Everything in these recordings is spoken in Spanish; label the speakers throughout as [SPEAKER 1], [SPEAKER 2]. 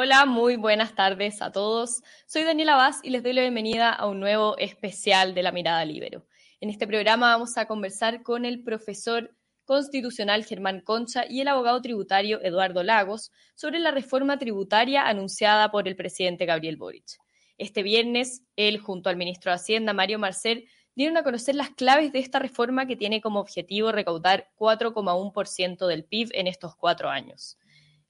[SPEAKER 1] Hola, muy buenas tardes a todos. Soy Daniela Vaz y les doy la bienvenida a un nuevo especial de La Mirada Libero. En este programa vamos a conversar con el profesor constitucional Germán Concha y el abogado tributario Eduardo Lagos sobre la reforma tributaria anunciada por el presidente Gabriel Boric. Este viernes, él junto al ministro de Hacienda, Mario Marcel, dieron a conocer las claves de esta reforma que tiene como objetivo recaudar 4,1% del PIB en estos cuatro años.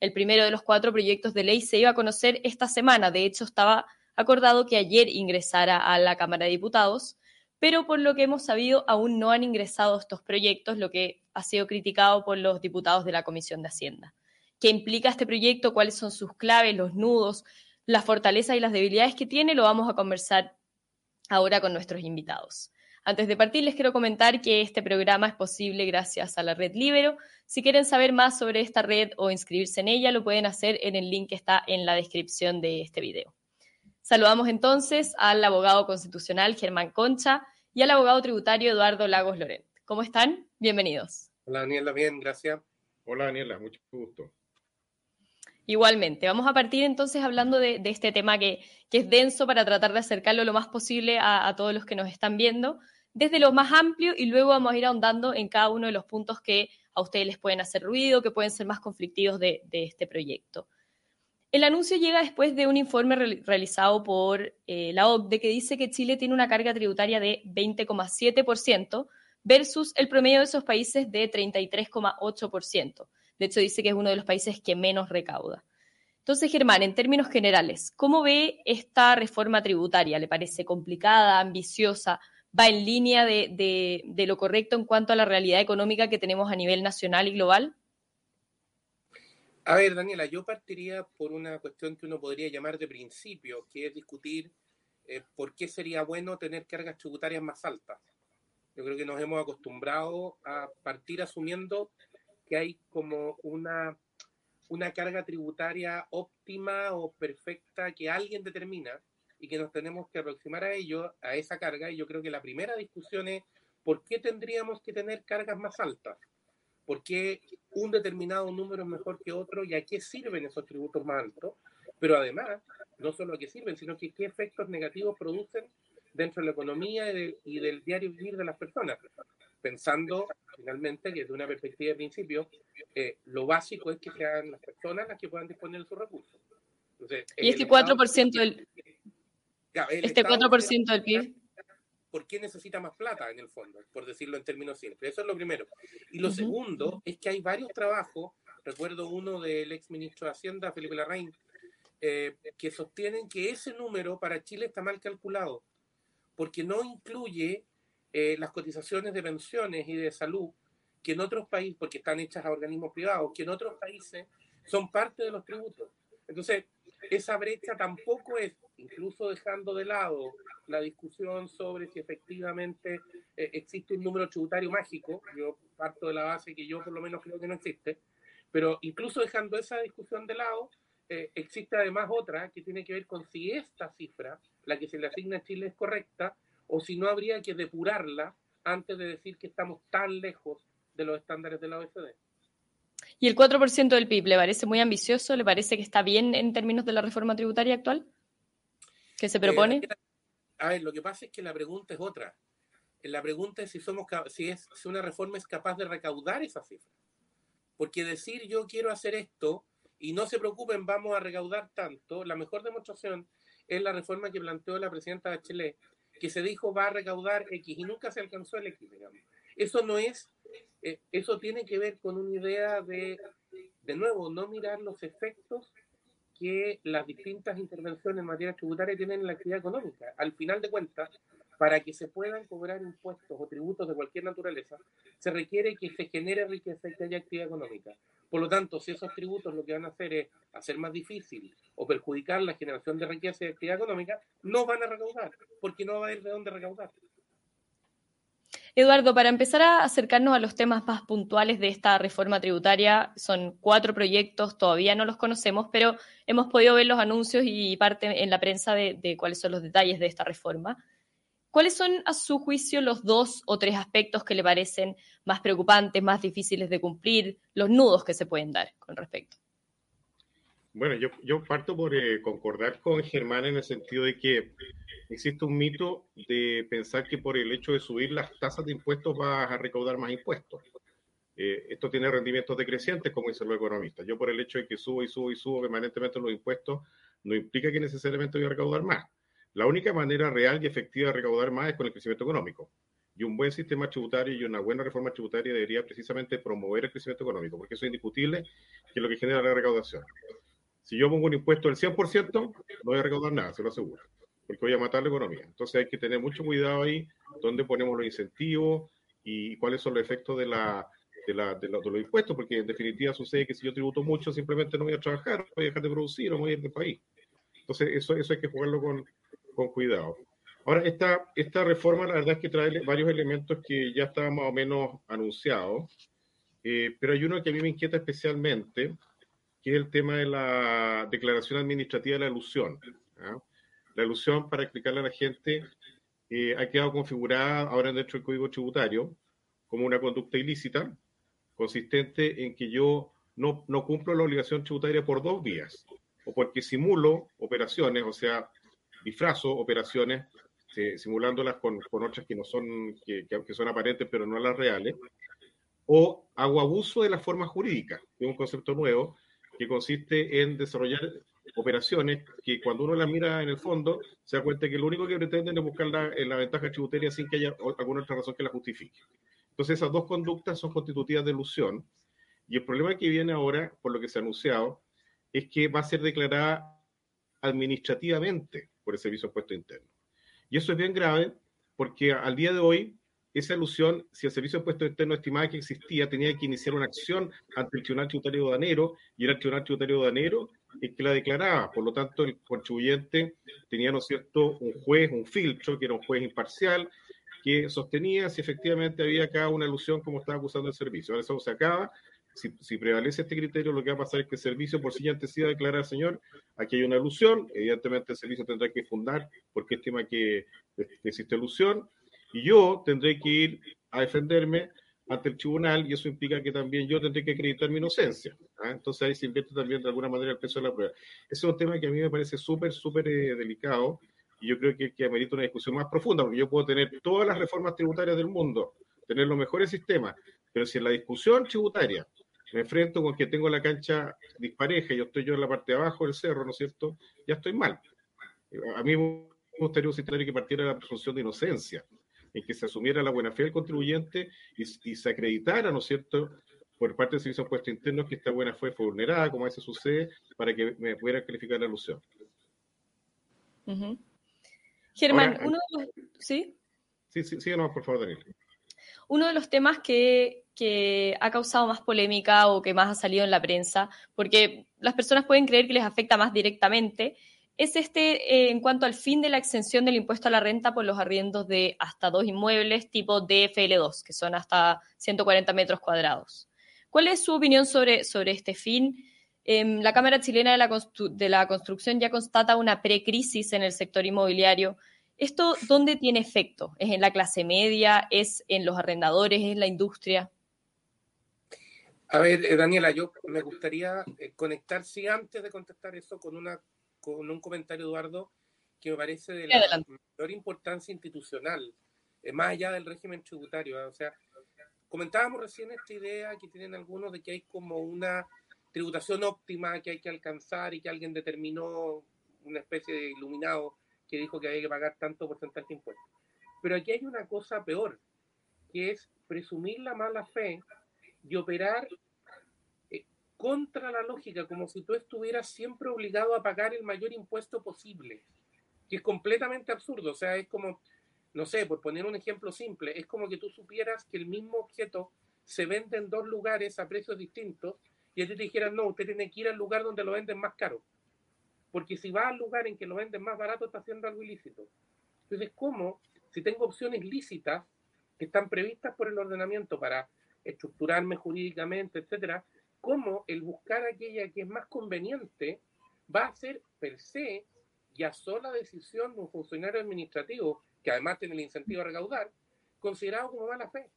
[SPEAKER 1] El primero de los cuatro proyectos de ley se iba a conocer esta semana. De hecho, estaba acordado que ayer ingresara a la Cámara de Diputados, pero por lo que hemos sabido, aún no han ingresado estos proyectos, lo que ha sido criticado por los diputados de la Comisión de Hacienda. ¿Qué implica este proyecto? ¿Cuáles son sus claves, los nudos, las fortalezas y las debilidades que tiene? Lo vamos a conversar ahora con nuestros invitados. Antes de partir, les quiero comentar que este programa es posible gracias a la red Libero. Si quieren saber más sobre esta red o inscribirse en ella, lo pueden hacer en el link que está en la descripción de este video. Saludamos entonces al abogado constitucional Germán Concha y al abogado tributario Eduardo Lagos Lorent. ¿Cómo están? Bienvenidos.
[SPEAKER 2] Hola Daniela, bien, gracias.
[SPEAKER 3] Hola Daniela, mucho gusto.
[SPEAKER 1] Igualmente, vamos a partir entonces hablando de, este tema que, es denso para tratar de acercarlo lo más posible a todos los que nos están viendo desde lo más amplio y luego vamos a ir ahondando en cada uno de los puntos que a ustedes les pueden hacer ruido, que pueden ser más conflictivos de, este proyecto. El anuncio llega después de un informe realizado por eh, la OCDE que dice que Chile tiene una carga tributaria de 20,7% versus el promedio de esos países de 33,8%. De hecho, dice que es uno de los países que menos recauda. Entonces, Germán, en términos generales, ¿cómo ve esta reforma tributaria? ¿Le parece complicada, ambiciosa? Va en línea de, lo correcto en cuanto a la realidad económica que tenemos a nivel nacional y global?
[SPEAKER 2] A ver, Daniela, yo partiría por una cuestión que uno podría llamar de principio, que es discutir eh, por qué sería bueno tener cargas tributarias más altas. Yo creo que nos hemos acostumbrado a partir asumiendo que hay como una, una carga tributaria óptima o perfecta que alguien determina y que nos tenemos que aproximar a ello, a esa carga. Y yo creo que la primera discusión es por qué tendríamos que tener cargas más altas. ¿Por qué un determinado número es mejor que otro y a qué sirven esos tributos más altos? Pero además, no solo a qué sirven, sino que qué efectos negativos producen dentro de la economía y, del diario vivir de las personas. Pensando finalmente que desde una perspectiva de principio, eh, lo básico es que sean las personas las que puedan disponer de sus recursos.
[SPEAKER 1] y este 4% del, este 4% del PIB.
[SPEAKER 2] ¿Por qué necesita más plata en el fondo? Por decirlo en términos simples. Eso es lo primero. Y lo segundo es que hay varios trabajos, recuerdo uno del ex ministro de Hacienda, Felipe Larraín, eh, que sostienen que ese número para Chile está mal calculado, porque no incluye eh, las cotizaciones de pensiones y de salud que en otros países, porque están hechas a organismos privados, que en otros países son parte de los tributos. Entonces, esa brecha tampoco es, incluso dejando de lado la discusión sobre si efectivamente eh, existe un número tributario mágico, yo parto de la base que yo por lo menos creo que no existe, pero incluso dejando esa discusión de lado, eh, existe además otra que tiene que ver con si esta cifra, la que se le asigna a Chile, es correcta o si no habría que depurarla antes de decir que estamos tan lejos de los estándares de la OECD.
[SPEAKER 1] ¿Y el 4% del PIB le parece muy ambicioso? ¿Le parece que está bien en términos de la reforma tributaria actual que se propone?
[SPEAKER 2] Eh, a ver, lo que pasa es que la pregunta es otra. La pregunta es si, somos, si, es, si una reforma es capaz de recaudar esa cifra. Porque decir yo quiero hacer esto y no se preocupen, vamos a recaudar tanto, la mejor demostración es la reforma que planteó la presidenta de Chile, que se dijo va a recaudar X y nunca se alcanzó el X, digamos. Eso no es eh, eso tiene que ver con una idea de, de nuevo, no mirar los efectos que las distintas intervenciones en materia tributaria tienen en la actividad económica. Al final de cuentas, para que se puedan cobrar impuestos o tributos de cualquier naturaleza, se requiere que se genere riqueza y que haya actividad económica. Por lo tanto, si esos tributos lo que van a hacer es hacer más difícil o perjudicar la generación de riqueza y actividad económica, no van a recaudar, porque no va a haber de dónde recaudar.
[SPEAKER 1] Eduardo, para empezar a acercarnos a los temas más puntuales de esta reforma tributaria, son cuatro proyectos, todavía no los conocemos, pero hemos podido ver los anuncios y parte en la prensa de, cuáles son los detalles de esta reforma. ¿Cuáles son, a su juicio, los dos o tres aspectos que le parecen más preocupantes, más difíciles de cumplir, los nudos que se pueden dar con respecto?
[SPEAKER 3] Bueno, yo, yo parto por eh, concordar con Germán en el sentido de que existe un mito de pensar que por el hecho de subir las tasas de impuestos vas a recaudar más impuestos. Eh, esto tiene rendimientos decrecientes, como dicen los economistas. Yo por el hecho de que subo y subo y subo permanentemente los impuestos, no implica que necesariamente voy a recaudar más. La única manera real y efectiva de recaudar más es con el crecimiento económico. Y un buen sistema tributario y una buena reforma tributaria debería precisamente promover el crecimiento económico, porque eso es indiscutible que es lo que genera la recaudación. Si yo pongo un impuesto del 100%, no voy a recaudar nada, se lo aseguro, porque voy a matar la economía. Entonces hay que tener mucho cuidado ahí, dónde ponemos los incentivos y cuáles son los efectos de, la, de, la, de, los impuestos, porque en definitiva sucede que si yo tributo mucho, simplemente no voy a trabajar, voy a dejar de producir o voy a ir del país. Entonces eso, eso hay que jugarlo con, con cuidado. Ahora, esta, esta reforma la verdad es que trae varios elementos que ya estaban más o menos anunciados, eh, pero hay uno que a mí me inquieta especialmente, que es el tema de la declaración administrativa de la alusión. La alusión, para explicarle a la gente, eh, ha quedado configurada ahora dentro del Código Tributario como una conducta ilícita, consistente en que yo no, no cumplo la obligación tributaria por dos vías, o porque simulo operaciones, o sea, disfrazo operaciones, simulándolas con, con, otras que no son, que, que son aparentes pero no las reales, o hago abuso de la forma jurídica, que es un concepto nuevo, que consiste en desarrollar operaciones que cuando uno las mira en el fondo se da cuenta que lo único que pretenden es buscar la, la ventaja tributaria sin que haya alguna otra razón que la justifique. Entonces esas dos conductas son constitutivas de ilusión y el problema que viene ahora, por lo que se ha anunciado, es que va a ser declarada administrativamente por el Servicio de Impuesto Interno. Y eso es bien grave porque al día de hoy esa alusión, si el Servicio de Impuestos Internos estimaba que existía, tenía que iniciar una acción ante el Tribunal Tributario Danero y era el Tribunal Tributario Danero el que la declaraba. Por lo tanto, el contribuyente tenía, ¿no es cierto?, un juez, un filtro, que era un juez imparcial, que sostenía si efectivamente había acá una alusión como estaba acusando el servicio. Ahora eso se acaba. Si, si, prevalece este criterio, lo que va a pasar es que el servicio por siguiente decida declarar, señor, aquí hay una alusión, evidentemente el servicio tendrá que fundar porque estima que, que existe alusión, y yo tendré que ir a defenderme ante el tribunal y eso implica que también yo tendré que acreditar mi inocencia. ¿ah? Entonces ahí se invierte también de alguna manera el peso de la prueba. Ese es un tema que a mí me parece súper, súper eh, delicado y yo creo que, que amerita una discusión más profunda, porque yo puedo tener todas las reformas tributarias del mundo, tener los mejores sistemas, pero si en la discusión tributaria me enfrento con que tengo la cancha dispareja yo estoy yo en la parte de abajo del cerro, ¿no es cierto? Ya estoy mal. A mí me gustaría un sistema que partiera de la presunción de inocencia en que se asumiera la buena fe del contribuyente y, y se acreditara, ¿no es cierto?, por parte del Servicio de Impuestos Internos que esta buena fe fue vulnerada, como a veces sucede, para que me pudiera calificar la alusión.
[SPEAKER 1] Uh -huh. Germán, Ahora, uno de los... ¿Sí?
[SPEAKER 3] Sí, sí, sí, no, por favor, Daniel.
[SPEAKER 1] Uno de los temas que, que, ha causado más polémica o que más ha salido en la prensa, porque las personas pueden creer que les afecta más directamente, es este eh, en cuanto al fin de la exención del impuesto a la renta por los arriendos de hasta dos inmuebles tipo DFL2, que son hasta 140 metros cuadrados. ¿Cuál es su opinión sobre, sobre este fin? Eh, la Cámara Chilena de la, de la Construcción ya constata una precrisis en el sector inmobiliario. ¿Esto dónde tiene efecto? ¿Es en la clase media? ¿Es en los arrendadores? ¿Es en la industria?
[SPEAKER 2] A ver, eh, Daniela, yo me gustaría eh, conectar, sí, antes de contestar eso, con una con un comentario, Eduardo, que me parece de la Adelante. mayor importancia institucional, eh, más allá del régimen tributario. ¿eh? O sea, comentábamos recién esta idea que tienen algunos de que hay como una tributación óptima que hay que alcanzar y que alguien determinó, una especie de iluminado que dijo que había que pagar tanto porcentaje de impuestos. Pero aquí hay una cosa peor, que es presumir la mala fe y operar contra la lógica, como si tú estuvieras siempre obligado a pagar el mayor impuesto posible, que es completamente absurdo. O sea, es como, no sé, por poner un ejemplo simple, es como que tú supieras que el mismo objeto se vende en dos lugares a precios distintos y a ti te dijeran, no, usted tiene que ir al lugar donde lo venden más caro. Porque si va al lugar en que lo venden más barato, está haciendo algo ilícito. Entonces, ¿cómo? Si tengo opciones lícitas que están previstas por el ordenamiento para estructurarme jurídicamente, etcétera, cómo el buscar aquella que es más conveniente va a ser per se ya sola decisión de un funcionario administrativo que además tiene el incentivo a recaudar, considerado como mala fe.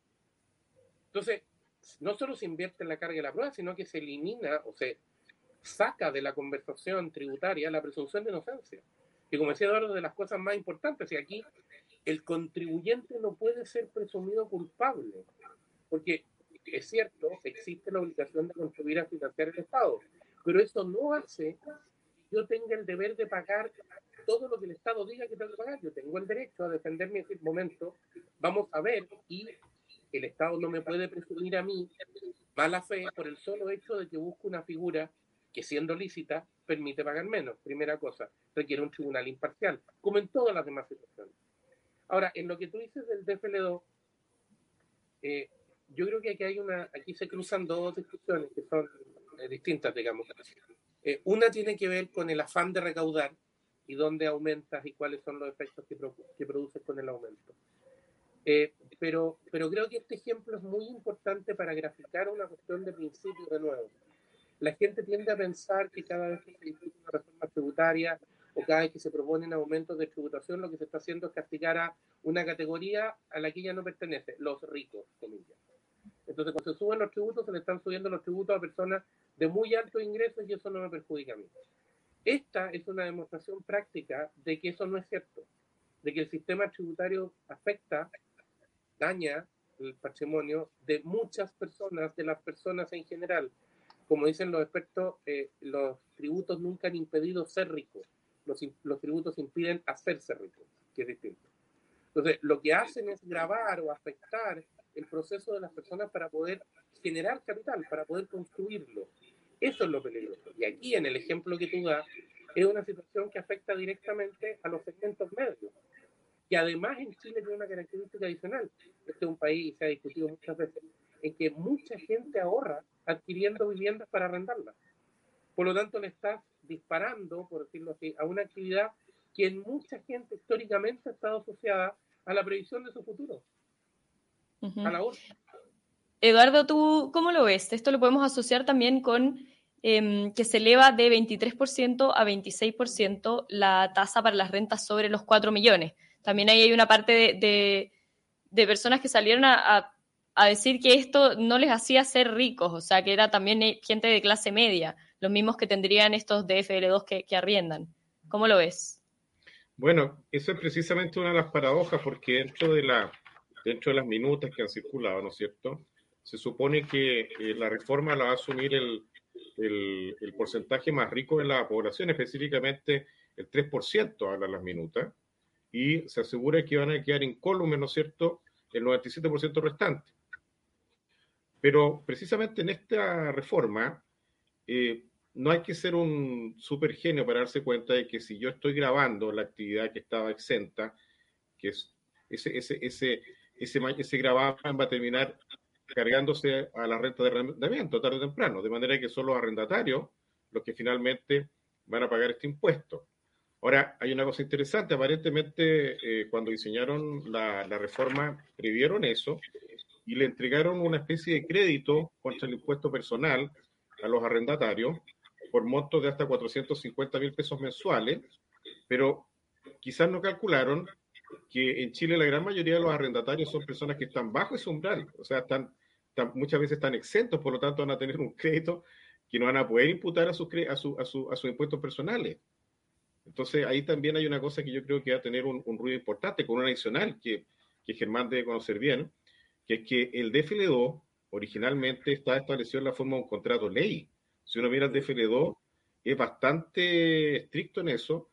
[SPEAKER 2] Entonces, no solo se invierte en la carga de la prueba, sino que se elimina o se saca de la conversación tributaria la presunción de inocencia. Y como decía Eduardo, de las cosas más importantes, y aquí el contribuyente no puede ser presumido culpable, porque es cierto, existe la obligación de contribuir a financiar el Estado, pero eso no hace que yo tenga el deber de pagar todo lo que el Estado diga que tengo que pagar. Yo tengo el derecho a defenderme en ese momento. Vamos a ver, y el Estado no me puede presumir a mí mala fe por el solo hecho de que busco una figura que siendo lícita permite pagar menos. Primera cosa, requiere un tribunal imparcial, como en todas las demás situaciones. Ahora, en lo que tú dices del DFL2, eh, yo creo que aquí hay una, aquí se cruzan dos discusiones que son eh, distintas, digamos. Eh, una tiene que ver con el afán de recaudar y dónde aumentas y cuáles son los efectos que, que produces con el aumento. pero, pero creo que este ejemplo es muy importante para graficar una cuestión de principio de nuevo la gente tiende a pensar que cada vez que se discute una reforma tributaria o cada vez que se proponen aumentos de tributación, lo que se está haciendo es castigar a una categoría a la que ya no pertenece, los ricos, comillas. Entonces, cuando se suben los tributos, se le están subiendo los tributos a personas de muy alto ingresos y eso no me perjudica a mí. Esta es una demostración práctica de que eso no es cierto, de que el sistema tributario afecta, daña el patrimonio de muchas personas, de las personas en general como dicen los expertos, eh, los tributos nunca han impedido ser ricos. Los, los, tributos impiden hacerse ricos, que es distinto. Entonces, lo que hacen es grabar o afectar el proceso de las personas para poder generar capital, para poder construirlo. Eso es lo peligroso. Y aquí, en el ejemplo que tú das, es una situación que afecta directamente a los segmentos medios. Y además en Chile tiene una característica adicional. Este es un país, y se ha discutido muchas veces, en que mucha gente ahorra adquiriendo viviendas para arrendarlas. Por lo tanto, le estás disparando, por decirlo así, a una actividad que en mucha gente históricamente ha estado asociada a la previsión de su futuro, a la
[SPEAKER 1] Eduardo, ¿tú cómo lo ves? Esto lo podemos asociar también con em, que se eleva de 23% a 26% la tasa para las rentas sobre los 4 millones. También ahí hay una parte de, de, personas que salieron a a decir que esto no les hacía ser ricos, o sea, que era también eh, gente de clase media, los mismos que tendrían estos DFL2 que, que arriendan. ¿Cómo lo ves?
[SPEAKER 3] Bueno, eso es precisamente una de las paradojas, porque dentro de, la, dentro de las minutas que han circulado, ¿no es cierto? Se supone que eh, la reforma la va a asumir el, el, el, porcentaje más rico de la población, específicamente el 3%, hablan las minutas, y se asegura que van a quedar incólumes, ¿no es cierto?, el 97% restante. Pero precisamente en esta reforma eh, no hay que ser un super genio para darse cuenta de que si yo estoy grabando la actividad que estaba exenta, que es ese, ese, ese, ese, ese gravamen va a terminar cargándose a la renta de arrendamiento tarde o temprano, de manera que son los arrendatarios los que finalmente van a pagar este impuesto. Ahora, hay una cosa interesante, aparentemente eh, cuando diseñaron la, la, reforma previeron eso y le entregaron una especie de crédito contra el impuesto personal a los arrendatarios por montos de hasta 450 mil pesos mensuales, pero quizás no calcularon que en Chile la gran mayoría de los arrendatarios son personas que están bajo ese umbral, o sea, están, muchas veces están exentos, por lo tanto van a tener un crédito que no van a poder imputar a sus, a su, a su, a sus impuestos personales. Entonces ahí también hay una cosa que yo creo que va a tener un, un ruido importante, con una adicional que, que Germán debe conocer bien, que es que el DFL2 originalmente está establecido en la forma de un contrato ley. Si uno mira el DFL2, es bastante estricto en eso,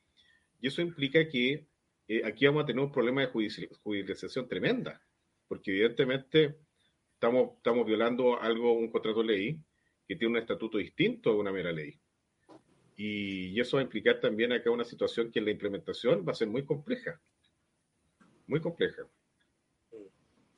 [SPEAKER 3] y eso implica que eh, aquí vamos a tener un problema de judicialización tremenda, porque evidentemente estamos, estamos violando algo, un contrato ley, que tiene un estatuto distinto a una mera ley. Y, eso va a implicar también acá una situación que en la implementación va a ser muy compleja, muy compleja.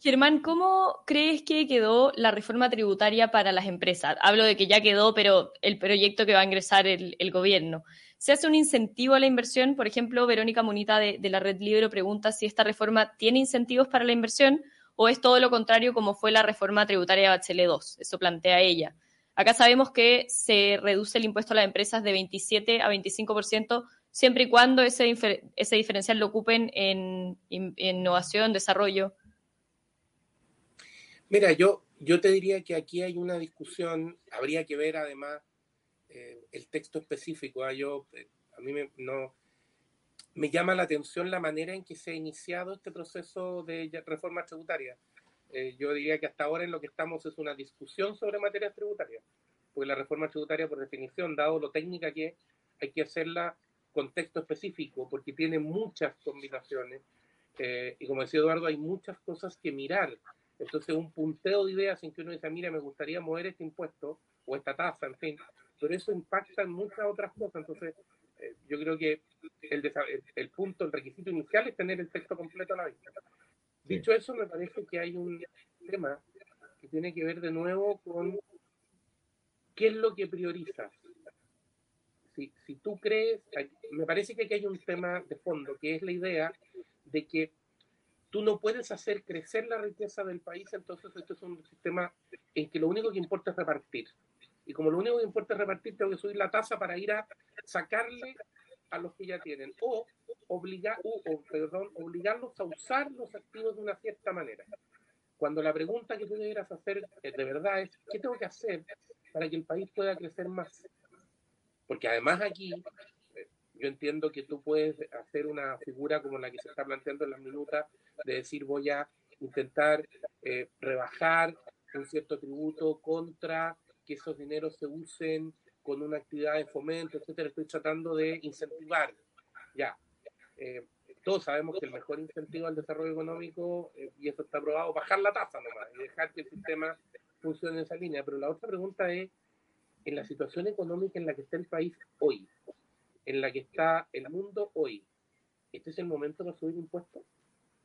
[SPEAKER 1] Germán, ¿cómo crees que quedó la reforma tributaria para las empresas? Hablo de que ya quedó, pero el proyecto que va a ingresar el, gobierno. ¿Se hace un incentivo a la inversión? Por ejemplo, Verónica Munita de, la Red Libre pregunta si esta reforma tiene incentivos para la inversión o es todo lo contrario como fue la reforma tributaria de Bachelet 2. Eso plantea ella. Acá sabemos que se reduce el impuesto a las empresas de 27 a 25% siempre y cuando ese, ese diferencial lo ocupen en innovación, desarrollo
[SPEAKER 2] Mira, yo, yo te diría que aquí hay una discusión, habría que ver además eh, el texto específico. ¿ah? Yo, eh, a mí me, no, me llama la atención la manera en que se ha iniciado este proceso de reforma tributaria. Eh, yo diría que hasta ahora en lo que estamos es una discusión sobre materias tributarias, porque la reforma tributaria, por definición, dado lo técnica que hay que hacerla con texto específico, porque tiene muchas combinaciones, y como decía Eduardo, hay muchas cosas que mirar. Entonces, un punteo de ideas en que uno dice, mira, me gustaría mover este impuesto o esta tasa, en fin, pero eso impacta en muchas otras cosas. Entonces, eh, yo creo que el, el, punto, el requisito inicial es tener el texto completo a la vista. Dicho eso, me parece que hay un tema que tiene que ver de nuevo con qué es lo que priorizas. Si, si tú crees, me parece que aquí hay un tema de fondo, que es la idea de que tú no puedes hacer crecer la riqueza del país, entonces esto es un sistema en que lo único que importa es repartir. Y como lo único que importa es repartir, tengo que subir la tasa para ir a sacarle a los que ya tienen. O, obligar, o, perdón, obligarlos a usar los activos de una cierta manera. Cuando la pregunta que tú deberías hacer eh, de verdad es, ¿qué tengo que hacer para que el país pueda crecer más? Porque además aquí, eh, yo entiendo que tú puedes hacer una figura como la que se está planteando en las minutas, de decir voy a intentar eh, rebajar un cierto tributo contra que esos dineros se usen con una actividad de fomento, etcétera. Estoy tratando de incentivar. Ya. Eh, todos sabemos que el mejor incentivo al desarrollo económico, eh, y eso está probado, bajar la tasa nomás y dejar que el sistema funcione en esa línea. Pero la otra pregunta es, en la situación económica en la que está el país hoy, en la que está el mundo hoy, ¿este es el momento de subir impuestos?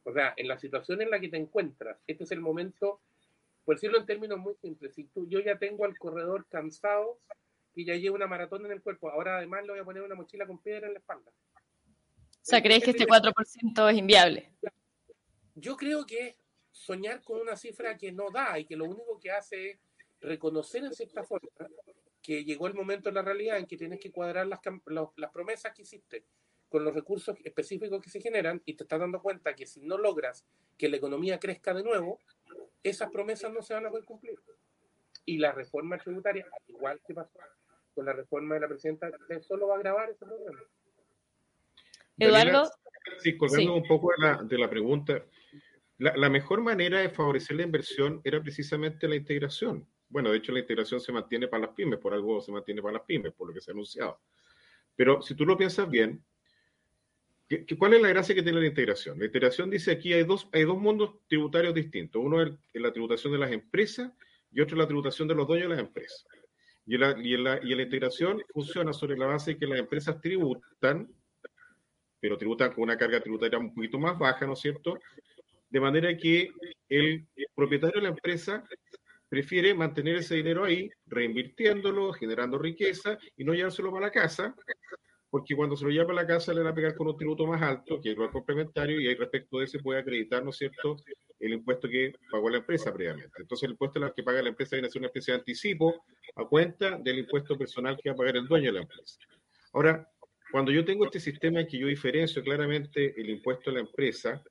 [SPEAKER 2] O sea, en la situación en la que te encuentras, este es el momento por decirlo en términos muy simples, si tú, yo ya tengo al corredor cansado y ya llevo una maratón en el cuerpo, ahora además le voy a poner una mochila con piedra en la espalda.
[SPEAKER 1] O sea, ¿crees que este 4% es inviable?
[SPEAKER 2] Yo creo que soñar con una cifra que no da y que lo único que hace es reconocer en cierta forma que llegó el momento en la realidad en que tienes que cuadrar las, las promesas que hiciste con los recursos específicos que se generan y te estás dando cuenta que si no logras que la economía crezca de nuevo, esas promesas no se van a poder cumplir. Y la reforma tributaria, igual que pasó con la reforma de la presidenta, solo va a agravar ese problema.
[SPEAKER 1] Eduardo.
[SPEAKER 3] Sí, colgando un poco de la, de la pregunta, la, la, mejor manera de favorecer la inversión era precisamente la integración. Bueno, de hecho la integración se mantiene para las pymes, por algo se mantiene para las pymes, por lo que se ha anunciado. Pero si tú lo piensas bien, ¿Cuál es la gracia que tiene la integración? La integración dice aquí hay dos, hay dos mundos tributarios distintos. Uno es la tributación de las empresas y otro es la tributación de los dueños de las empresas. Y la, y la, y la integración funciona sobre la base de que las empresas tributan, pero tributan con una carga tributaria un poquito más baja, ¿no es cierto? De manera que el propietario de la empresa prefiere mantener ese dinero ahí, reinvirtiéndolo, generando riqueza y no llevárselo para la casa, porque cuando se lo lleva a la casa le van a pegar con un tributo más alto, que es el complementario, y ahí respecto de ese puede acreditar, ¿no es cierto?, el impuesto que pagó la empresa previamente. Entonces el impuesto que paga la empresa viene a ser una especie de anticipo a cuenta del impuesto personal que va a pagar el dueño de la empresa. Ahora, cuando yo tengo este sistema en que yo diferencio claramente el impuesto a la empresa,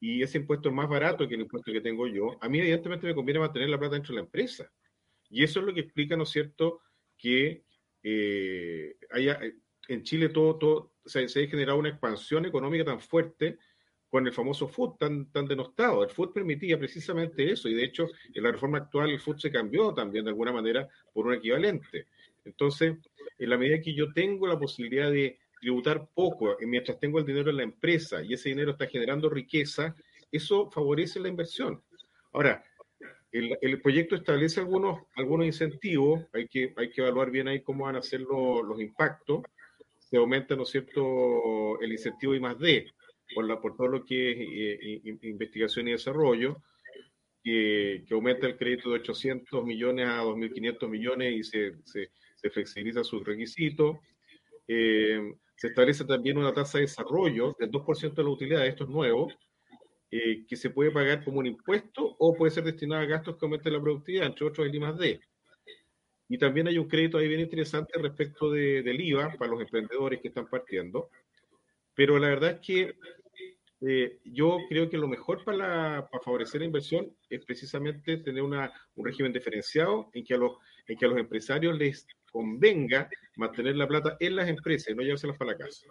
[SPEAKER 3] y ese impuesto es más barato que el impuesto que tengo yo, a mí evidentemente me conviene mantener la plata dentro de la empresa. Y eso es lo que explica, ¿no es cierto?, que eh, haya, en Chile todo, todo se, ha generado una expansión económica tan fuerte con el famoso FUT tan, tan denostado. El FUT permitía precisamente eso y de hecho en la reforma actual el FUT se cambió también de alguna manera por un equivalente. Entonces, en la medida que yo tengo la posibilidad de tributar poco mientras tengo el dinero en la empresa y ese dinero está generando riqueza, eso favorece la inversión. Ahora, el, el, proyecto establece algunos, algunos incentivos, hay que, hay que evaluar bien ahí cómo van a ser los, los impactos, se aumenta, ¿no cierto?, el incentivo I más D, por, la, por todo lo que es eh, investigación y desarrollo, que, que, aumenta el crédito de 800 millones a 2.500 millones y se, se, flexibiliza sus requisitos. Eh, se establece también una tasa de desarrollo del 2% de la utilidad, esto es nuevo, eh, que se puede pagar como un impuesto o puede ser destinado a gastos que aumenten la productividad, entre otros el I más D. Y también hay un crédito ahí bien interesante respecto de, del IVA para los emprendedores que están partiendo. Pero la verdad es que eh, yo creo que lo mejor para, para, favorecer la inversión es precisamente tener una, un régimen diferenciado en que, a los, en que a los empresarios les convenga mantener la plata en las empresas y no llevárselas para la casa.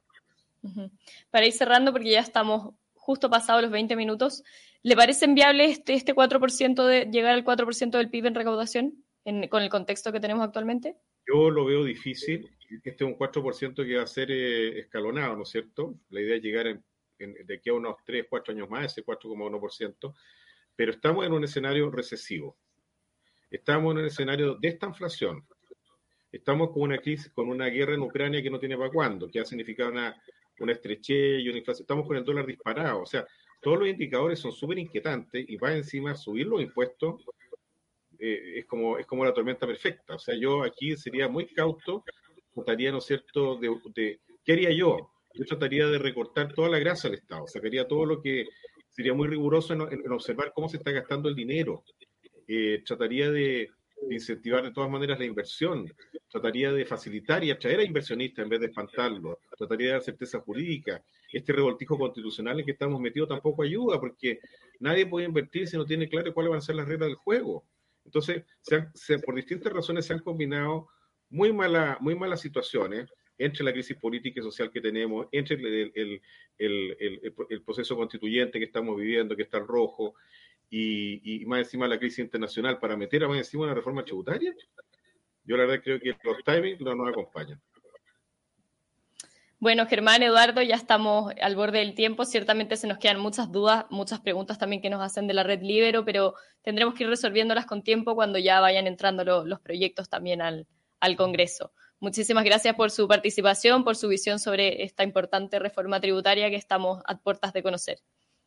[SPEAKER 1] Para ir cerrando, porque ya estamos justo pasados los 20 minutos, ¿le parece viable este, este 4% de llegar al 4% del PIB en recaudación con el contexto que tenemos actualmente?
[SPEAKER 3] Yo lo veo difícil. Este es un 4% que va a ser eh, escalonado, ¿no es cierto? La idea es llegar en de aquí a unos 3, 4 años más, ese 4,1%, pero estamos en un escenario recesivo. Estamos en un escenario de esta inflación. Estamos con una crisis, con una guerra en Ucrania que no tiene para cuándo, que ha significado una, una estrechez y una inflación. Estamos con el dólar disparado. O sea, todos los indicadores son súper inquietantes y va encima subir los impuestos eh, es, como, es como la tormenta perfecta. O sea, yo aquí sería muy cauto, trataría, ¿no es cierto?, de, ¿qué haría yo? yo trataría de recortar toda la grasa del Estado, sacaría todo lo que sería muy riguroso en, observar cómo se está gastando el dinero, eh, trataría de, incentivar de todas maneras la inversión, trataría de facilitar y atraer a inversionistas en vez de espantarlos, trataría de dar certeza jurídica. Este revoltijo constitucional en que estamos metidos tampoco ayuda, porque nadie puede invertir si no tiene claro cuáles van a ser las reglas del juego. Entonces, por distintas razones se han combinado muy, mala, muy malas situaciones entre la crisis política y social que tenemos, entre el, proceso constituyente que estamos viviendo, que está en rojo, y, más encima la crisis internacional para meter a más encima una reforma tributaria, yo la verdad creo que los timings no nos acompañan.
[SPEAKER 1] Bueno, Germán, Eduardo, ya estamos al borde del tiempo. Ciertamente se nos quedan muchas dudas, muchas preguntas también que nos hacen de la red Libero, pero tendremos que ir resolviéndolas con tiempo cuando ya vayan entrando los proyectos también al, al Congreso. Muchísimas gracias por su participación, por su visión sobre esta importante reforma tributaria que estamos a puertas de conocer.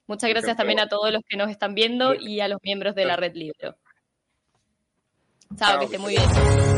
[SPEAKER 1] Muchas gracias también a todos los que nos están viendo y a los miembros de la Red Libre. Chao, que esté muy bien.